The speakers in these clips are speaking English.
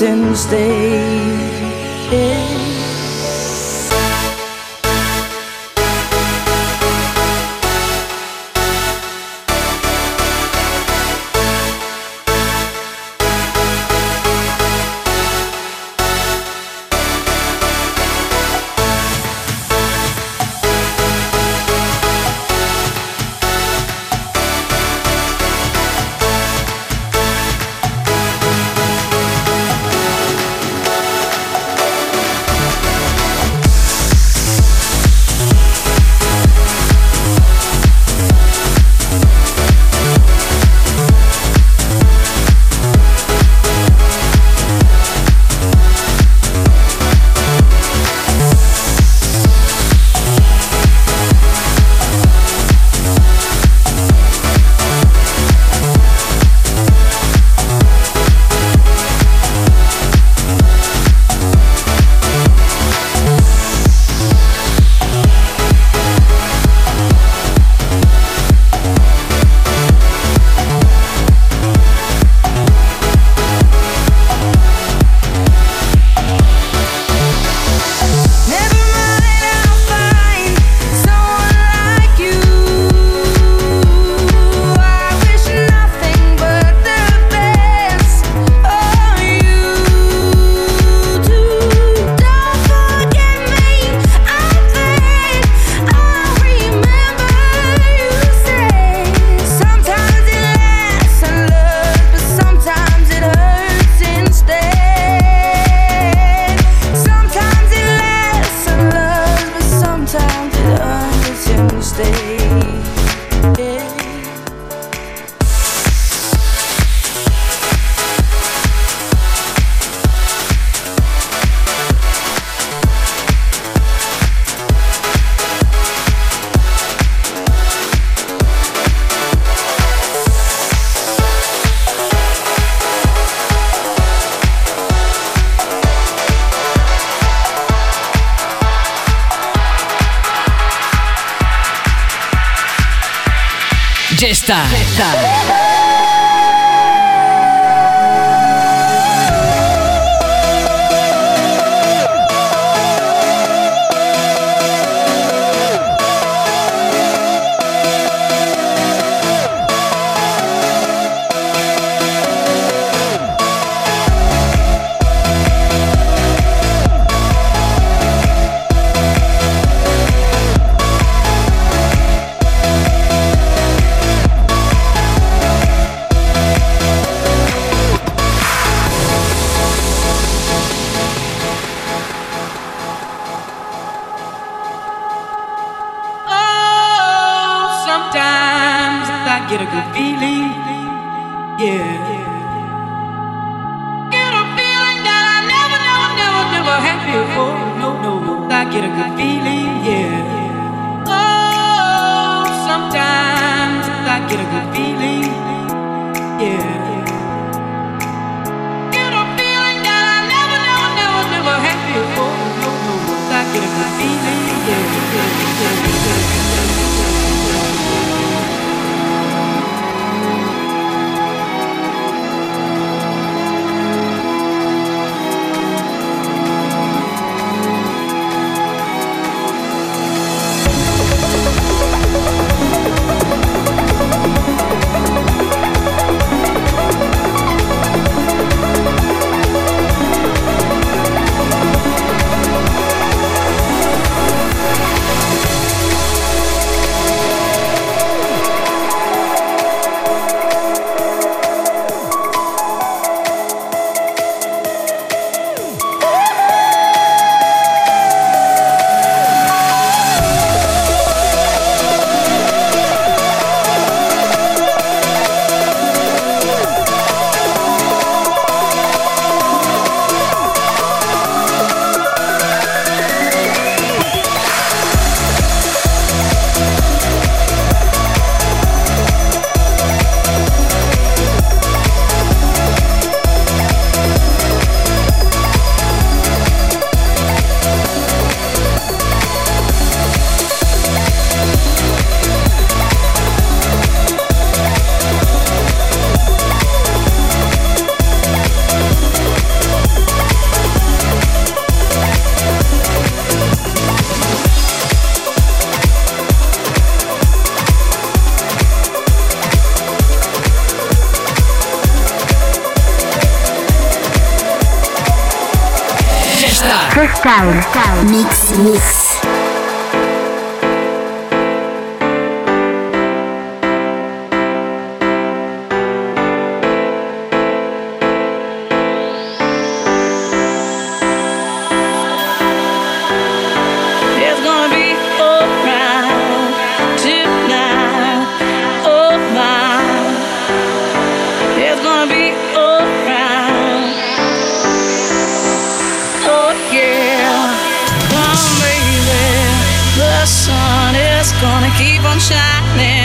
Hurts instead. Gesta. Oh, Style.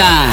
Style.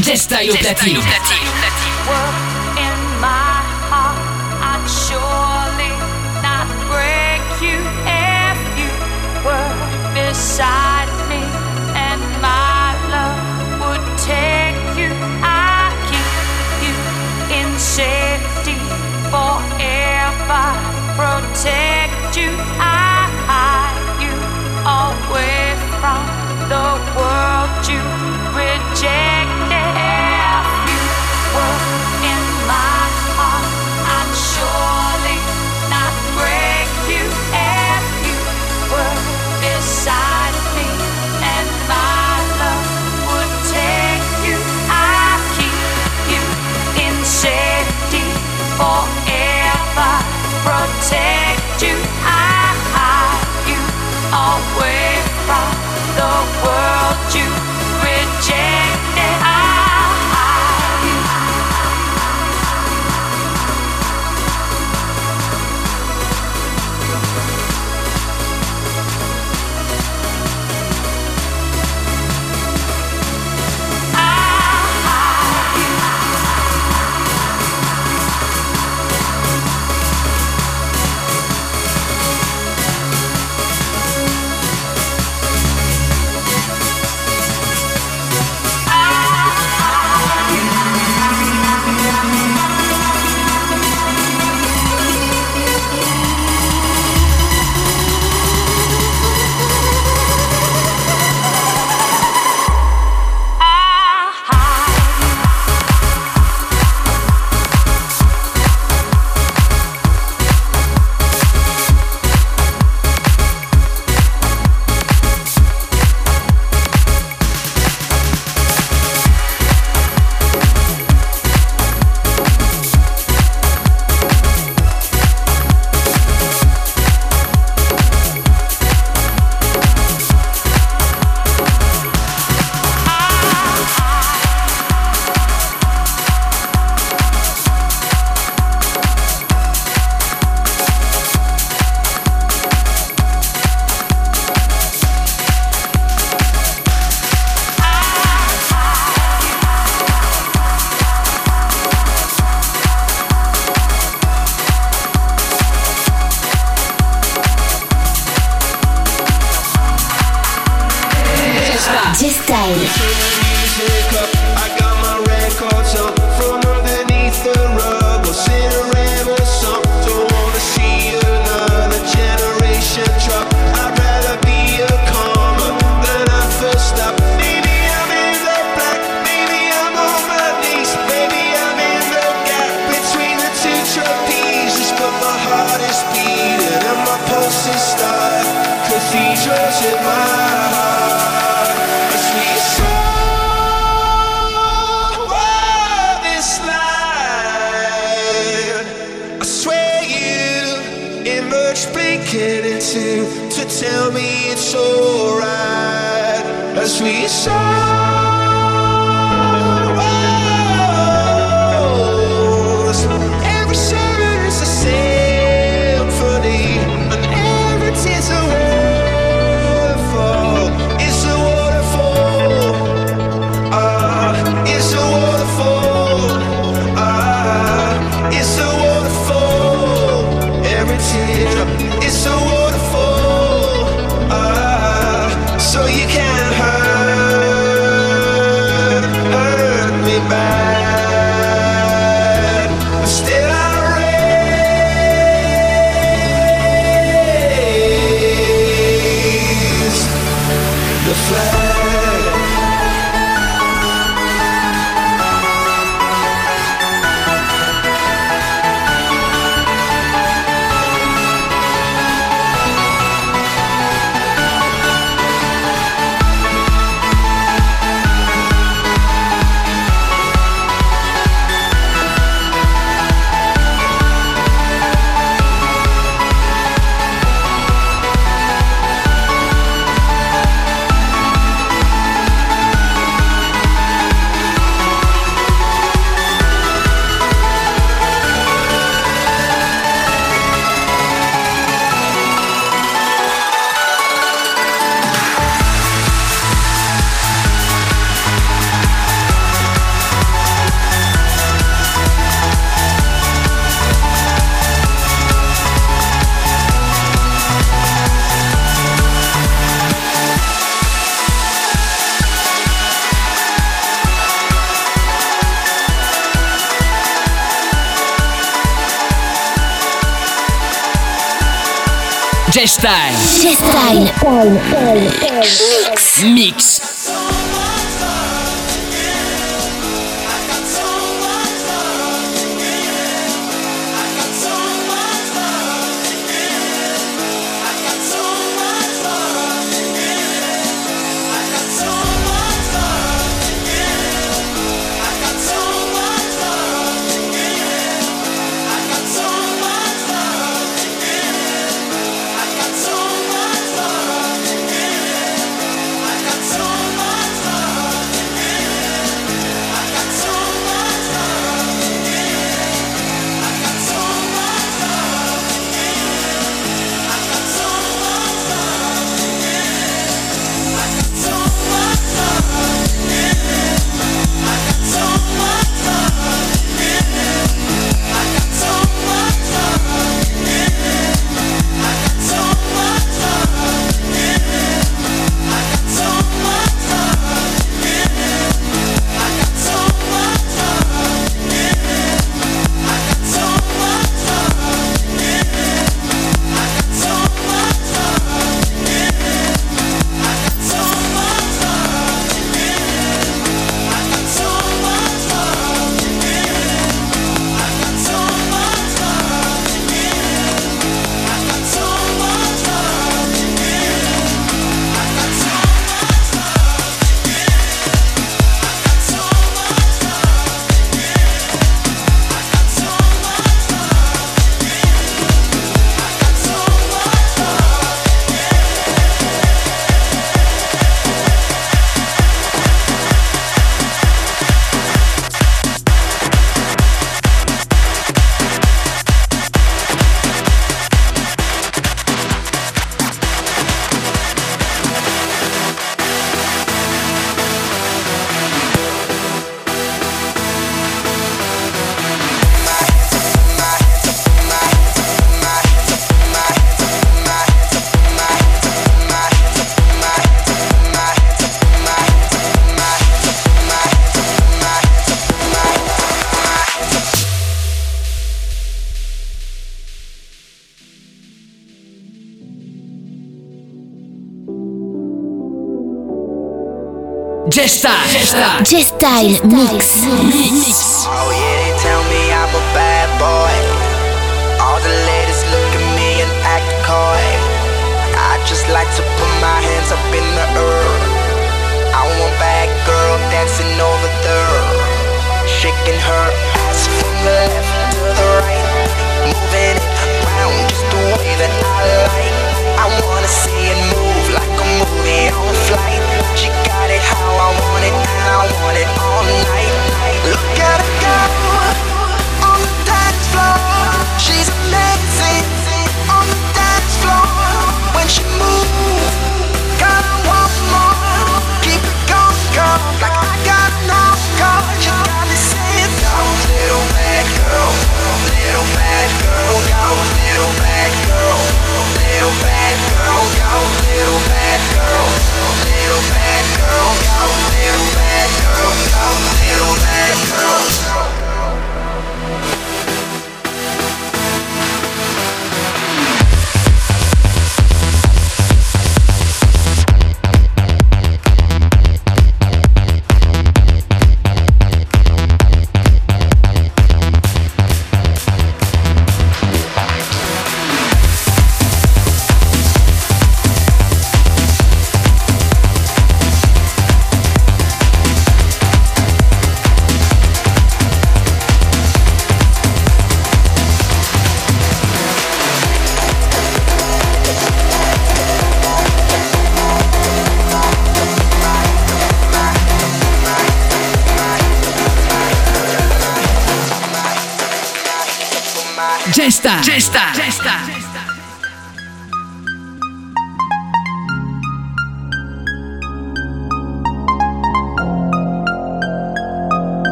Jestaille au platine. J-Style. J-Style. Mix. Mix. J-Style. J-Style Mix. Mix. Oh yeah, they tell me I'm a bad boy. All the ladies look at me and act coy. I just like to put my hands up in the air. I want bad girl dancing over there, shaking her ass from the left to the right, moving it around just the way that I like. I wanna see it move like on flight. She got it how I want it, and I want it all night. Look at her go on the dance floor. She's amazing on the dance floor when she moves. Little bad girl, go, little bad girl, little bad girl, go, little bad girl, little bad girl, go, little bad girl, go, little bad girl.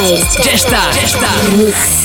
está. Já está. Já está.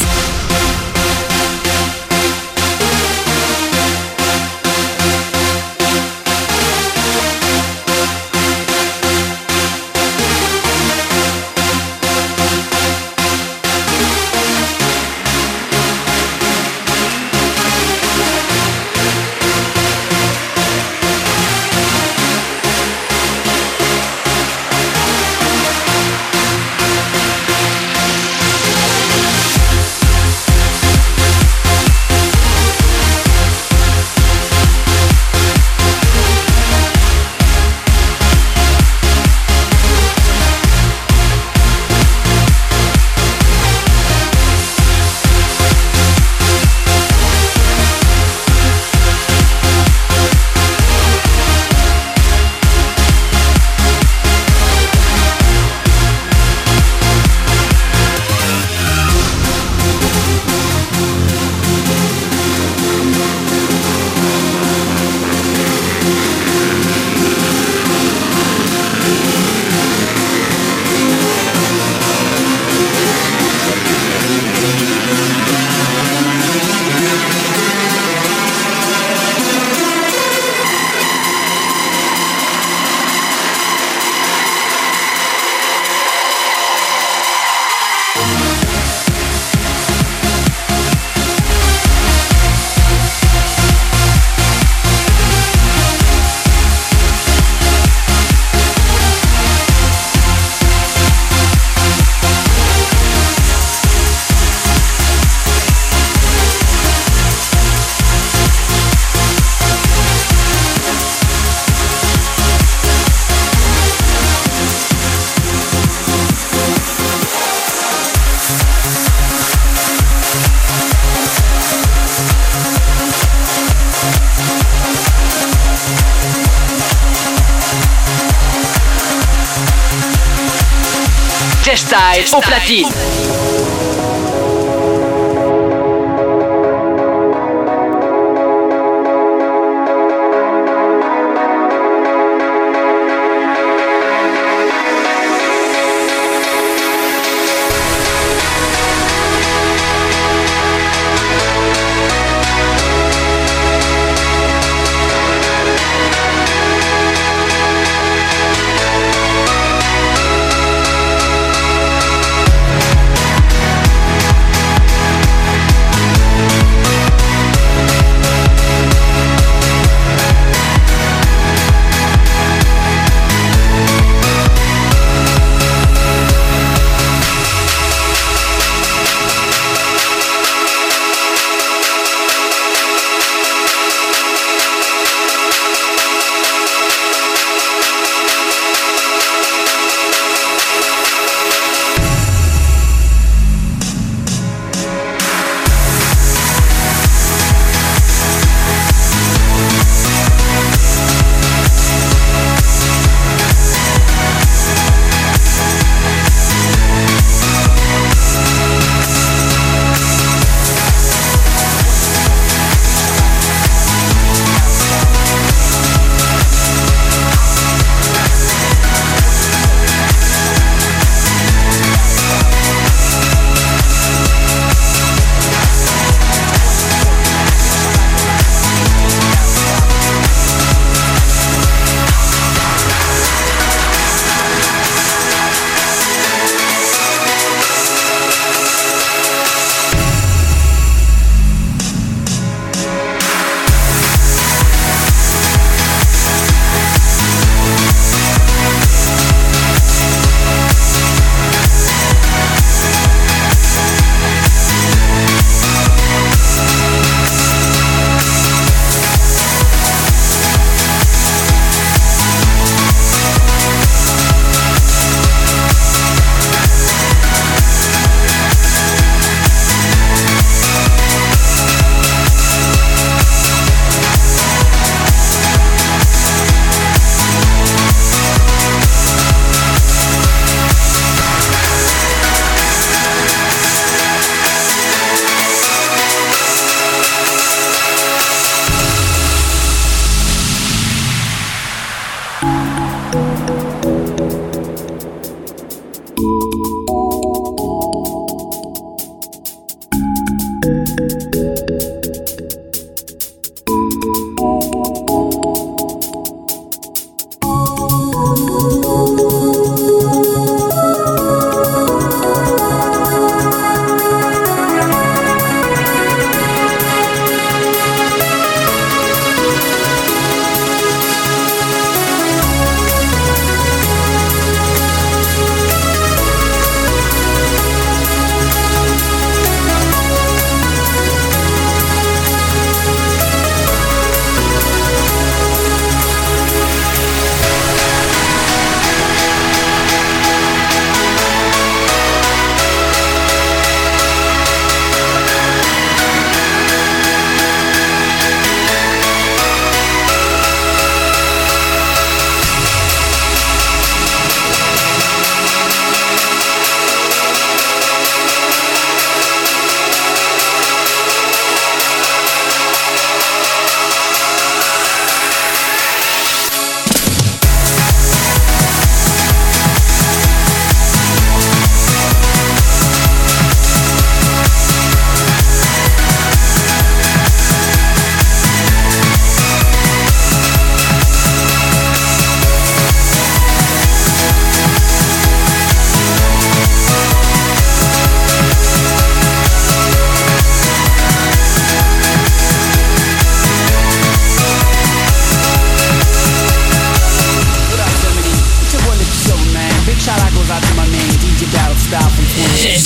Au platine.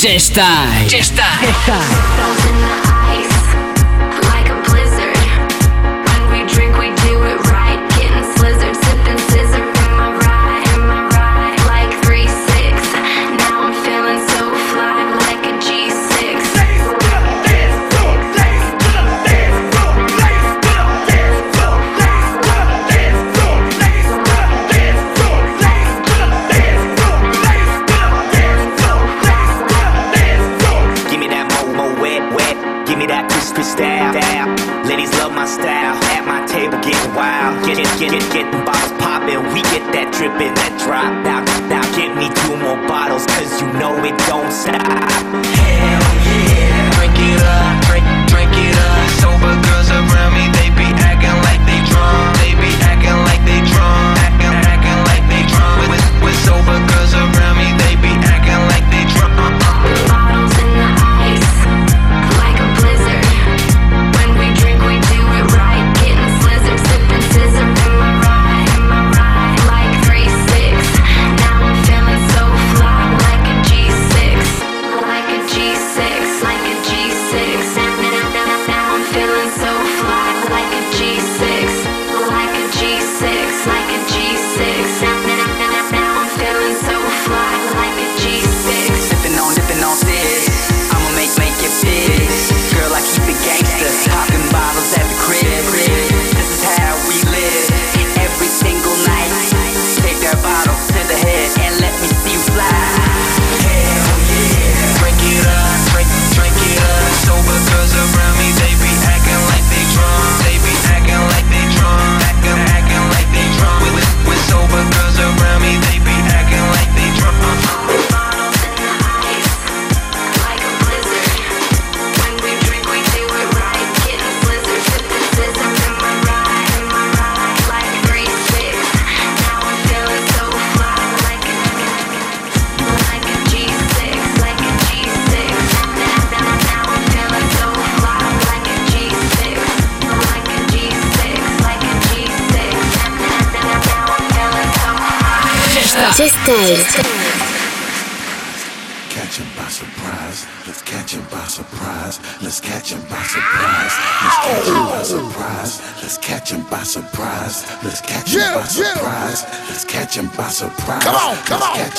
Ya está. Ya está. Está.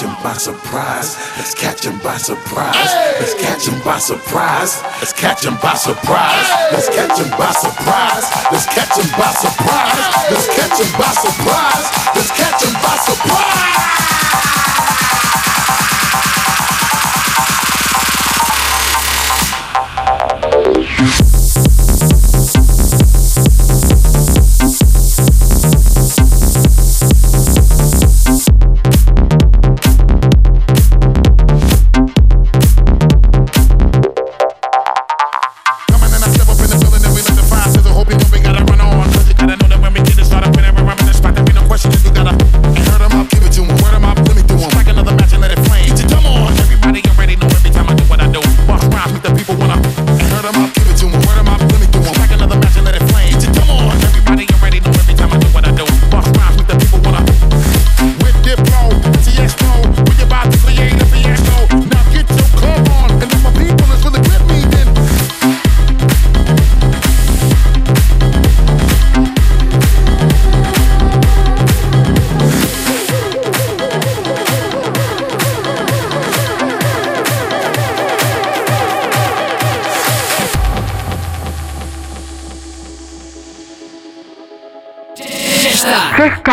Him by surprise. Let's catch him by surprise. Let's catch him by surprise. Let's catch him by surprise. Let's catch him by surprise. Let's catch him by surprise. Let's catch him by surprise. Let's catch him by surprise.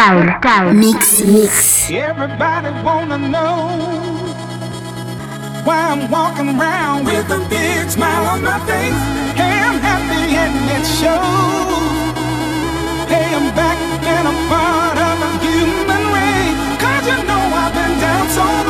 Style. Mix, mix. Everybody wanna know why I'm walking around with a big smile on my face. Hey, I'm happy and it shows. Hey, I'm back and I'm part of the human race. Cause you know I've been down so long.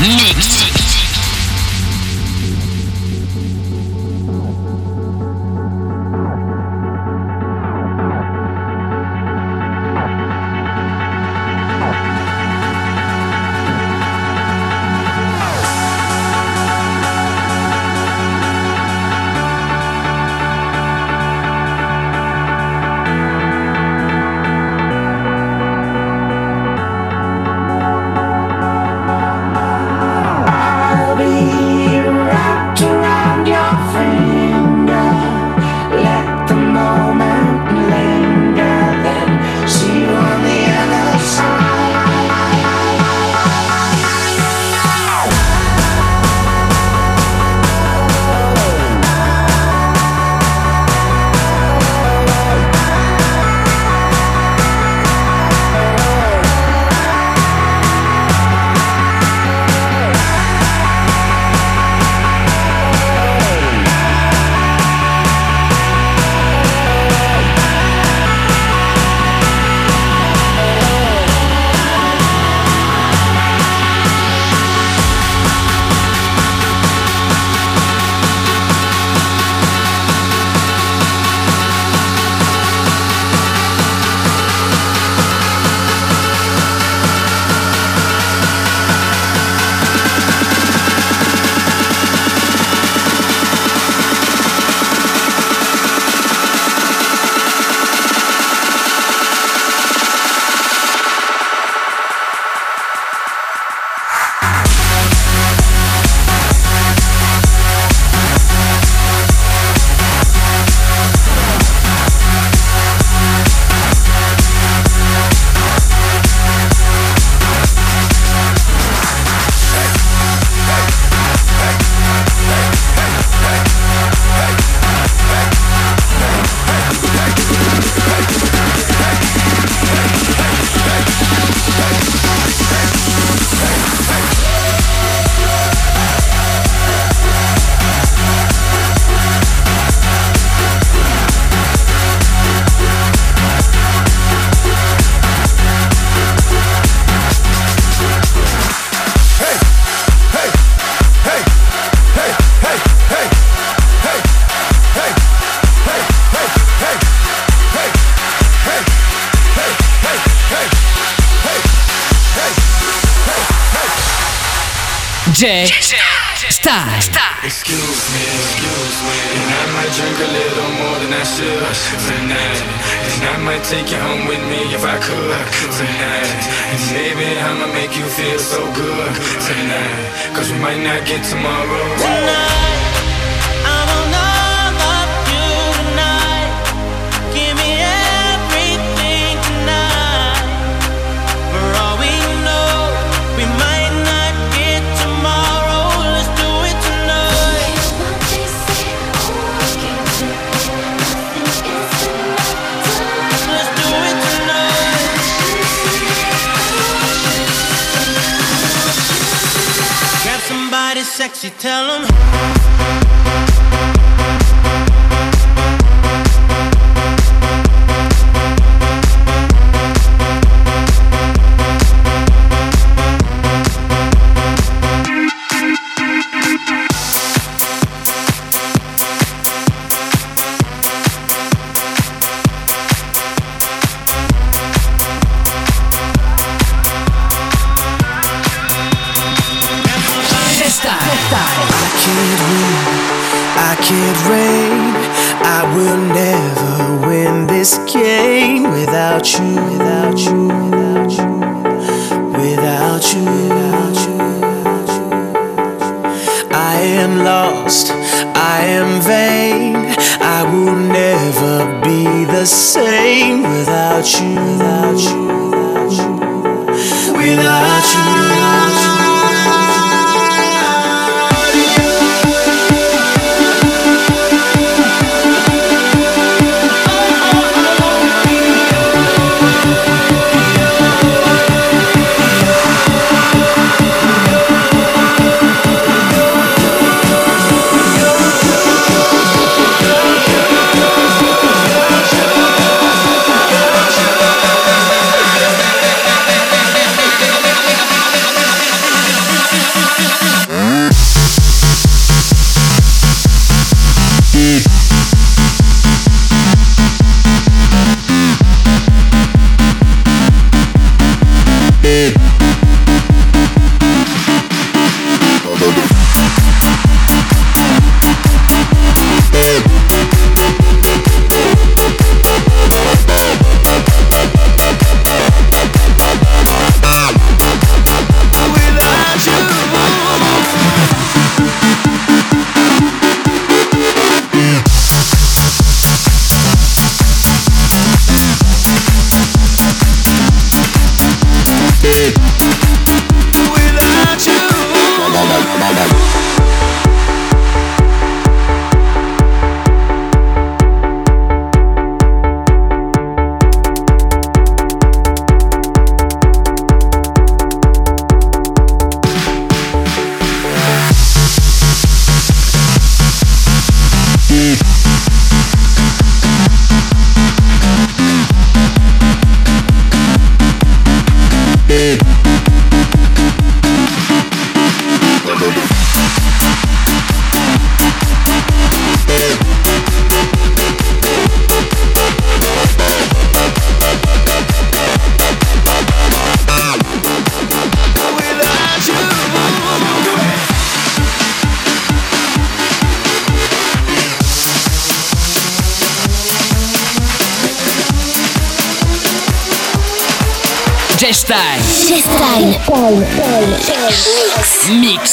Mix. Sexy, tell them. Mix.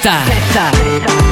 Festa. Festa.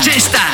Chesta.